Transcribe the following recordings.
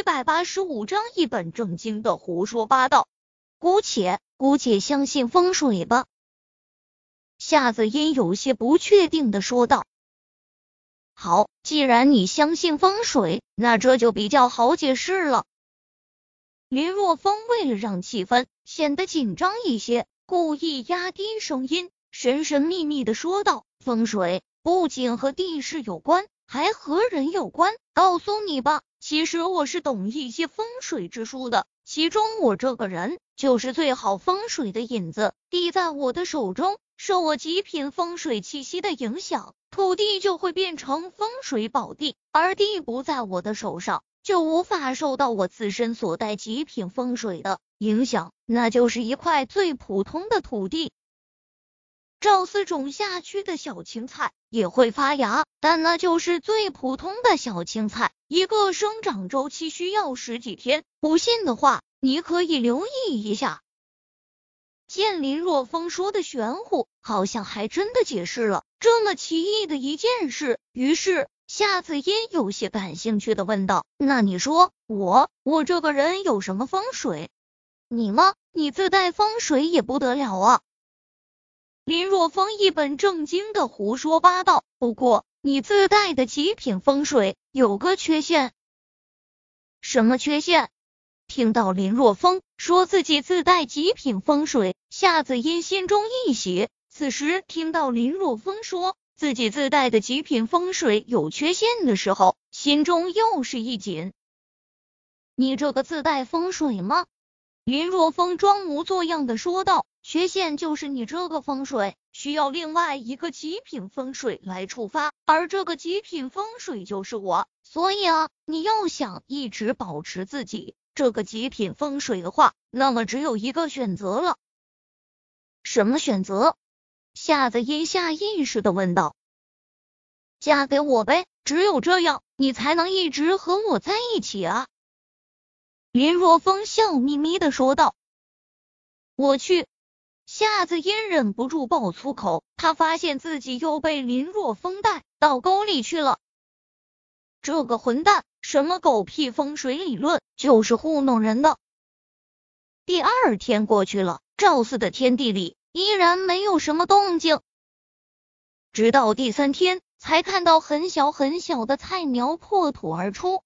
七百八十五章一本正经的胡说八道。姑且姑且相信风水吧。夏子音有些不确定的说道：“好，既然你相信风水，那这就比较好解释了。”林若风为了让气氛显得紧张一些，故意压低声音，神神秘秘的说道：“风水不仅和地势有关，还和人有关。告诉你吧，其实我是懂一些风水之术的，其中我这个人就是最好风水的引子。地在我的手中。”受我极品风水气息的影响，土地就会变成风水宝地；而地不在我的手上，就无法受到我自身所带极品风水的影响，那就是一块最普通的土地。赵四种下去的小青菜也会发芽，但那就是最普通的小青菜，一个生长周期需要十几天。不信的话，你可以留意一下。见林若风说的玄乎，好像还真的解释了这么奇异的一件事。于是夏子音有些感兴趣的问道：“那你说我我这个人有什么风水？你吗？你自带风水也不得了啊！”林若风一本正经的胡说八道。不过你自带的极品风水有个缺陷，什么缺陷？听到林若风说自己自带极品风水，夏子音心中一喜。此时听到林若风说自己自带的极品风水有缺陷的时候，心中又是一紧。你这个自带风水吗？林若风装模作样的说道：“缺陷就是你这个风水需要另外一个极品风水来触发，而这个极品风水就是我。所以啊，你要想一直保持自己。”这个极品风水的话，那么只有一个选择了。什么选择？夏子音下意识的问道。嫁给我呗，只有这样，你才能一直和我在一起啊！林若风笑眯眯的说道。我去！夏子嫣忍不住爆粗口，他发现自己又被林若风带到沟里去了。这个混蛋！什么狗屁风水理论，就是糊弄人的。第二天过去了，赵四的天地里依然没有什么动静，直到第三天才看到很小很小的菜苗破土而出。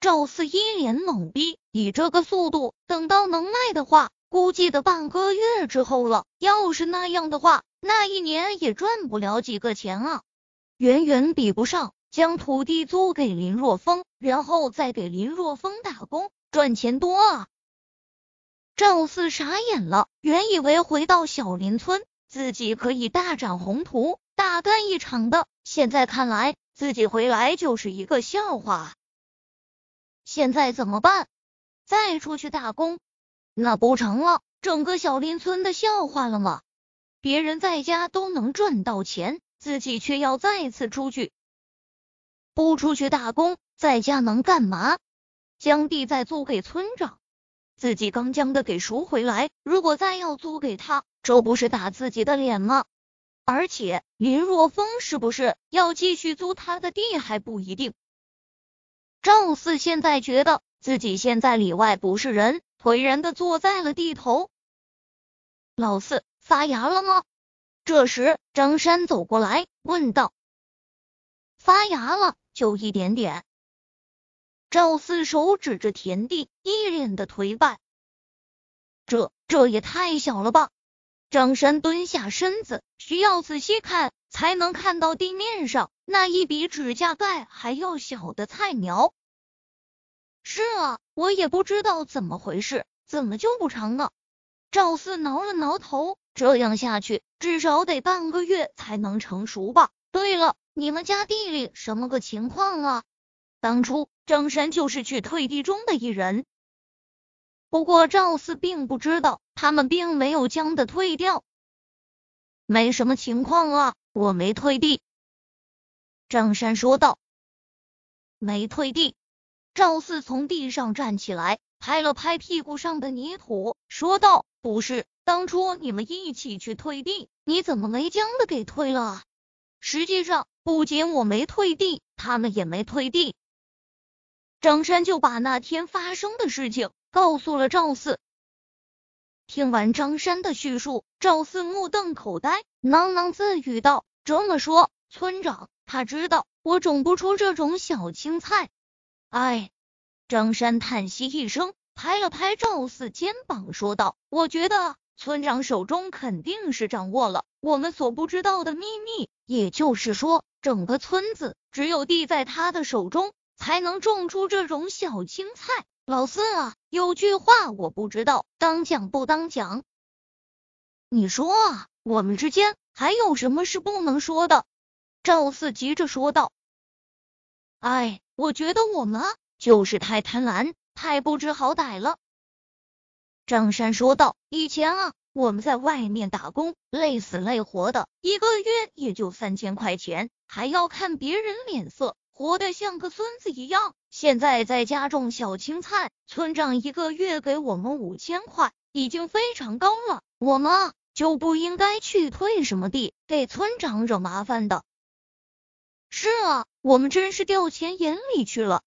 赵四一脸懵逼，以这个速度，等到能卖的话，估计得半个月之后了。要是那样的话，那一年也赚不了几个钱啊，远远比不上。将土地租给林若风，然后再给林若风打工，赚钱多啊！赵四傻眼了，原以为回到小林村自己可以大展宏图、大干一场的，现在看来自己回来就是一个笑话。现在怎么办？再出去打工，那不成了整个小林村的笑话了吗？别人在家都能赚到钱，自己却要再次出去。不出去打工，在家能干嘛？将地再租给村长，自己刚将的给赎回来。如果再要租给他，这不是打自己的脸吗？而且林若风是不是要继续租他的地还不一定。赵四现在觉得自己现在里外不是人，颓然的坐在了地头。老四发芽了吗？这时张山走过来问道：“发芽了。”就一点点。赵四手指着田地，一脸的颓败。这这也太小了吧！张山蹲下身子，需要仔细看才能看到地面上那一比指甲盖还要小的菜苗。是啊，我也不知道怎么回事，怎么就不成呢？赵四挠了挠头，这样下去至少得半个月才能成熟吧。对了。你们家地里什么个情况啊？当初张山就是去退地中的一人，不过赵四并不知道，他们并没有将的退掉。没什么情况啊，我没退地。张山说道。没退地。赵四从地上站起来，拍了拍屁股上的泥土，说道：“不是，当初你们一起去退地，你怎么没将的给退了？实际上。”不仅我没退地，他们也没退地。张山就把那天发生的事情告诉了赵四。听完张山的叙述，赵四目瞪口呆，喃喃自语道：“这么说，村长他知道我种不出这种小青菜。”哎，张山叹息一声，拍了拍赵四肩膀，说道：“我觉得村长手中肯定是掌握了我们所不知道的秘密，也就是说，整个村子只有地在他的手中，才能种出这种小青菜。老四啊，有句话我不知道当讲不当讲，你说啊，我们之间还有什么是不能说的？”赵四急着说道：“哎。”我觉得我们啊，就是太贪婪，太不知好歹了。张山说道：“以前啊，我们在外面打工，累死累活的，一个月也就三千块钱，还要看别人脸色，活得像个孙子一样。现在在家种小青菜，村长一个月给我们五千块，已经非常高了。我们啊，就不应该去退什么地，给村长惹麻烦的。”是啊，我们真是掉钱眼里去了。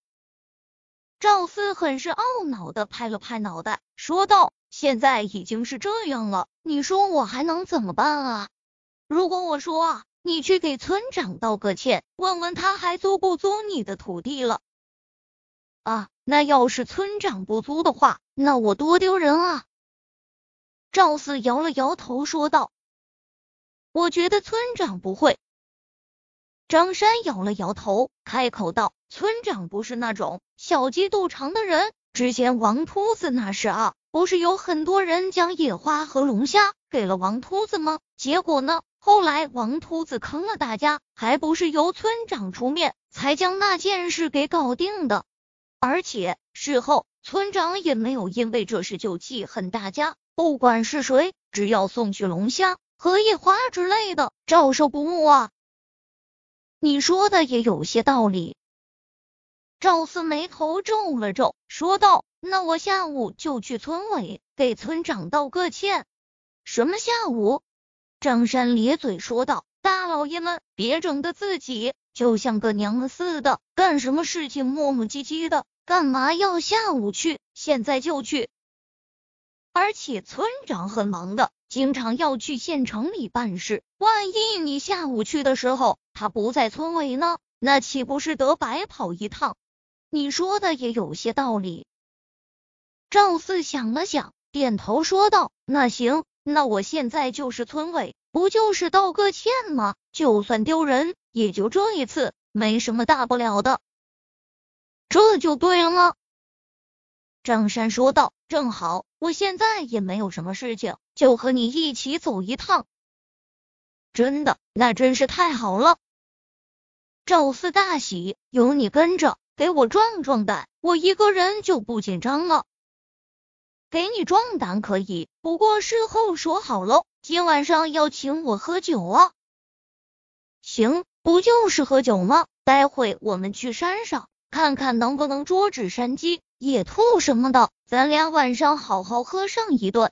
赵四很是懊恼的拍了拍脑袋，说道：“现在已经是这样了，你说我还能怎么办啊？如果我说啊，你去给村长道个歉，问问他还租不租你的土地了？啊，那要是村长不租的话，那我多丢人啊！”赵四摇了摇头，说道：“我觉得村长不会。”张山摇了摇头，开口道：“村长不是那种小鸡肚肠的人。之前王秃子那事啊，不是有很多人将野花和龙虾给了王秃子吗？结果呢，后来王秃子坑了大家，还不是由村长出面才将那件事给搞定的。而且事后村长也没有因为这事就记恨大家，不管是谁，只要送去龙虾和野花之类的，照收不误啊。”你说的也有些道理。赵四眉头皱了皱，说道：“那我下午就去村委给村长道个歉。”什么下午？张山咧嘴说道：“大老爷们，别整的自己就像个娘似的，干什么事情磨磨唧唧的，干嘛要下午去？现在就去。而且村长很忙的。”经常要去县城里办事，万一你下午去的时候他不在村委呢，那岂不是得白跑一趟？你说的也有些道理。赵四想了想，点头说道：“那行，那我现在就是村委，不就是道个歉吗？就算丢人，也就这一次，没什么大不了的。”这就对了。张山说道：“正好，我现在也没有什么事情，就和你一起走一趟。”真的，那真是太好了。赵四大喜，有你跟着，给我壮壮胆，我一个人就不紧张了。给你壮胆可以，不过事后说好喽，今晚上要请我喝酒啊。行，不就是喝酒吗？待会我们去山上看看，能不能捉只山鸡。野兔什么的，咱俩晚上好好喝上一顿。